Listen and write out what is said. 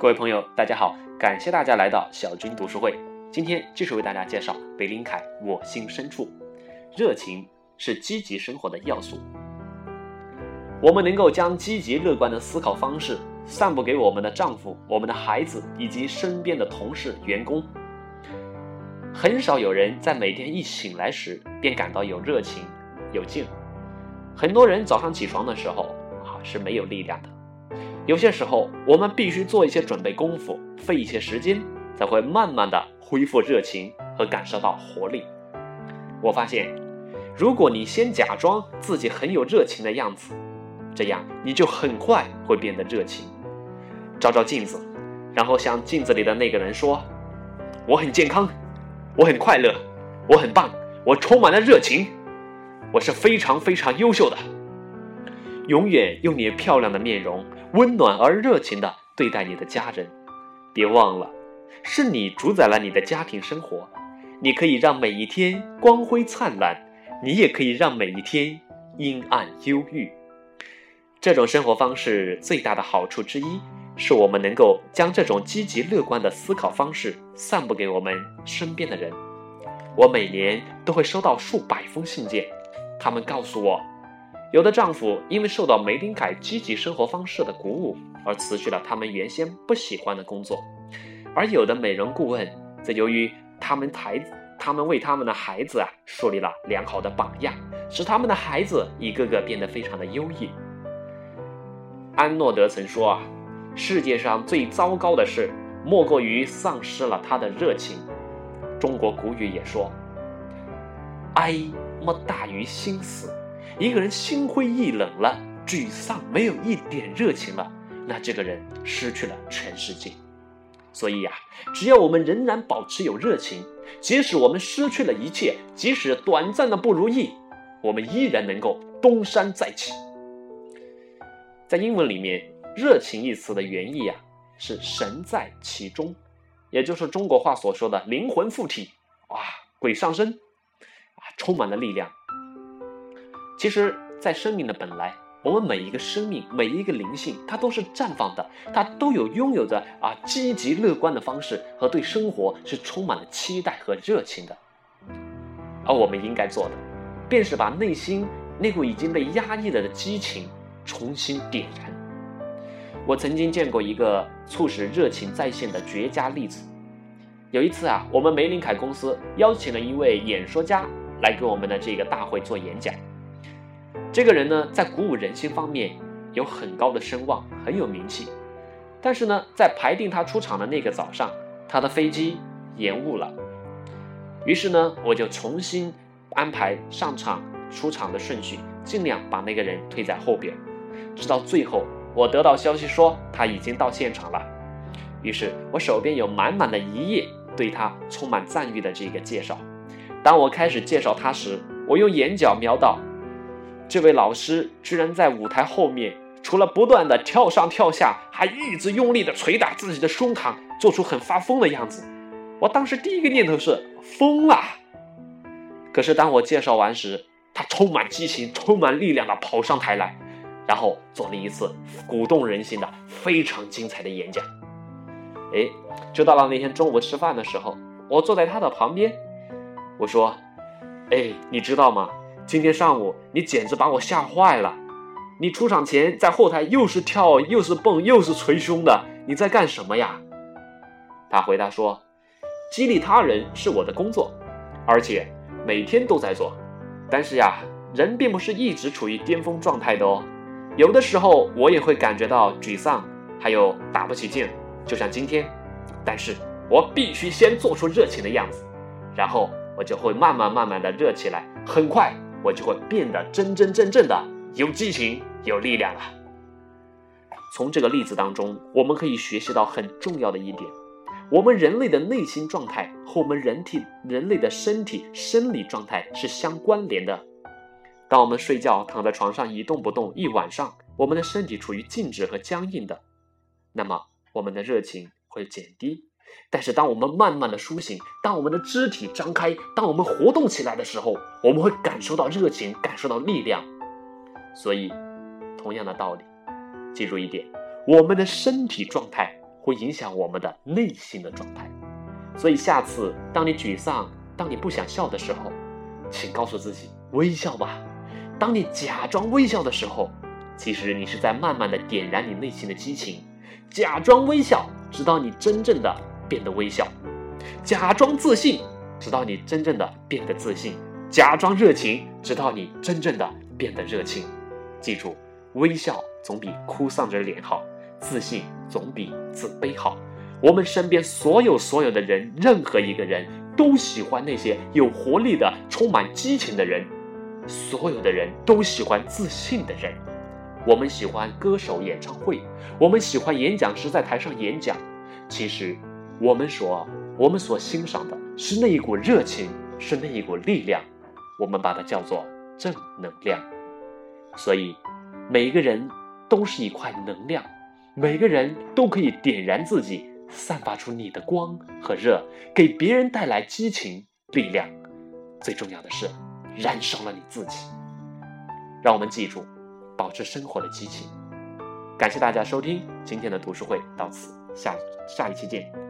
各位朋友，大家好，感谢大家来到小军读书会。今天继续为大家介绍北林凯《我心深处》。热情是积极生活的要素。我们能够将积极乐观的思考方式散布给我们的丈夫、我们的孩子以及身边的同事、员工。很少有人在每天一醒来时便感到有热情、有劲。很多人早上起床的时候啊是没有力量的。有些时候，我们必须做一些准备功夫，费一些时间，才会慢慢的恢复热情和感受到活力。我发现，如果你先假装自己很有热情的样子，这样你就很快会变得热情。照照镜子，然后向镜子里的那个人说：“我很健康，我很快乐，我很棒，我充满了热情，我是非常非常优秀的。”永远用你漂亮的面容。温暖而热情的对待你的家人，别忘了，是你主宰了你的家庭生活。你可以让每一天光辉灿烂，你也可以让每一天阴暗忧郁。这种生活方式最大的好处之一，是我们能够将这种积极乐观的思考方式散布给我们身边的人。我每年都会收到数百封信件，他们告诉我。有的丈夫因为受到梅林凯积极生活方式的鼓舞，而辞去了他们原先不喜欢的工作；而有的美容顾问则由于他们孩他们为他们的孩子啊树立了良好的榜样，使他们的孩子一个个变得非常的优异。安诺德曾说啊，世界上最糟糕的事，莫过于丧失了他的热情。中国古语也说，哀莫大于心死。一个人心灰意冷了，沮丧，没有一点热情了，那这个人失去了全世界。所以呀，只要我们仍然保持有热情，即使我们失去了一切，即使短暂的不如意，我们依然能够东山再起。在英文里面，“热情”一词的原意啊，是神在其中，也就是中国话所说的灵魂附体，哇，鬼上身，啊，充满了力量。其实，在生命的本来，我们每一个生命，每一个灵性，它都是绽放的，它都有拥有着啊积极乐观的方式和对生活是充满了期待和热情的。而我们应该做的，便是把内心那股已经被压抑了的激情重新点燃。我曾经见过一个促使热情再现的绝佳例子。有一次啊，我们梅林凯公司邀请了一位演说家来给我们的这个大会做演讲。这个人呢，在鼓舞人心方面有很高的声望，很有名气。但是呢，在排定他出场的那个早上，他的飞机延误了。于是呢，我就重新安排上场出场的顺序，尽量把那个人推在后边。直到最后，我得到消息说他已经到现场了。于是我手边有满满的一页对他充满赞誉的这个介绍。当我开始介绍他时，我用眼角瞄到。这位老师居然在舞台后面，除了不断的跳上跳下，还一直用力的捶打自己的胸膛，做出很发疯的样子。我当时第一个念头是疯了。可是当我介绍完时，他充满激情、充满力量的跑上台来，然后做了一次鼓动人心的非常精彩的演讲。哎，就到了那天中午吃饭的时候，我坐在他的旁边，我说：“哎，你知道吗？”今天上午你简直把我吓坏了！你出场前在后台又是跳又是蹦又是捶胸的，你在干什么呀？他回答说：“激励他人是我的工作，而且每天都在做。但是呀，人并不是一直处于巅峰状态的哦，有的时候我也会感觉到沮丧，还有打不起劲，就像今天。但是我必须先做出热情的样子，然后我就会慢慢慢慢的热起来，很快。”我就会变得真真正正的有激情、有力量了。从这个例子当中，我们可以学习到很重要的一点：我们人类的内心状态和我们人体、人类的身体生理状态是相关联的。当我们睡觉躺在床上一动不动一晚上，我们的身体处于静止和僵硬的，那么我们的热情会减低。但是，当我们慢慢的苏醒，当我们的肢体张开，当我们活动起来的时候，我们会感受到热情，感受到力量。所以，同样的道理，记住一点：我们的身体状态会影响我们的内心的状态。所以下次当你沮丧、当你不想笑的时候，请告诉自己微笑吧。当你假装微笑的时候，其实你是在慢慢的点燃你内心的激情。假装微笑，直到你真正的变得微笑；假装自信，直到你真正的变得自信；假装热情，直到你真正的变得热情。记住，微笑总比哭丧着脸好，自信总比自卑好。我们身边所有所有的人，任何一个人都喜欢那些有活力的、充满激情的人。所有的人都喜欢自信的人。我们喜欢歌手演唱会，我们喜欢演讲时在台上演讲。其实，我们所我们所欣赏的是那一股热情，是那一股力量。我们把它叫做正能量。所以，每一个人都是一块能量，每个人都可以点燃自己。散发出你的光和热，给别人带来激情、力量。最重要的是，燃烧了你自己。让我们记住，保持生活的激情。感谢大家收听今天的读书会，到此下下一期见。